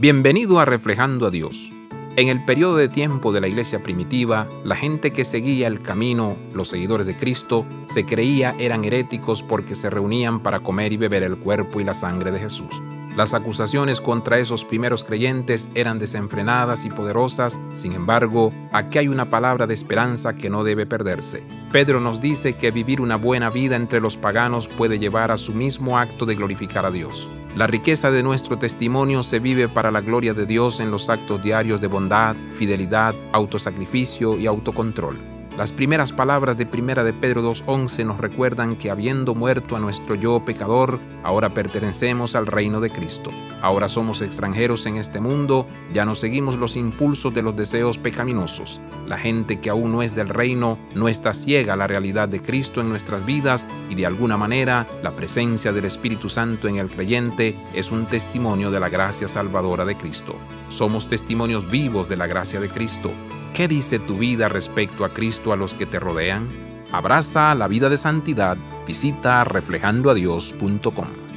Bienvenido a Reflejando a Dios. En el periodo de tiempo de la iglesia primitiva, la gente que seguía el camino, los seguidores de Cristo, se creía eran heréticos porque se reunían para comer y beber el cuerpo y la sangre de Jesús. Las acusaciones contra esos primeros creyentes eran desenfrenadas y poderosas, sin embargo, aquí hay una palabra de esperanza que no debe perderse. Pedro nos dice que vivir una buena vida entre los paganos puede llevar a su mismo acto de glorificar a Dios. La riqueza de nuestro testimonio se vive para la gloria de Dios en los actos diarios de bondad, fidelidad, autosacrificio y autocontrol. Las primeras palabras de Primera de Pedro 2.11 nos recuerdan que habiendo muerto a nuestro yo pecador, ahora pertenecemos al reino de Cristo. Ahora somos extranjeros en este mundo, ya no seguimos los impulsos de los deseos pecaminosos. La gente que aún no es del reino no está ciega a la realidad de Cristo en nuestras vidas y de alguna manera la presencia del Espíritu Santo en el creyente es un testimonio de la gracia salvadora de Cristo. Somos testimonios vivos de la gracia de Cristo. ¿Qué dice tu vida respecto a Cristo a los que te rodean? Abraza la vida de santidad. Visita reflejandoadios.com.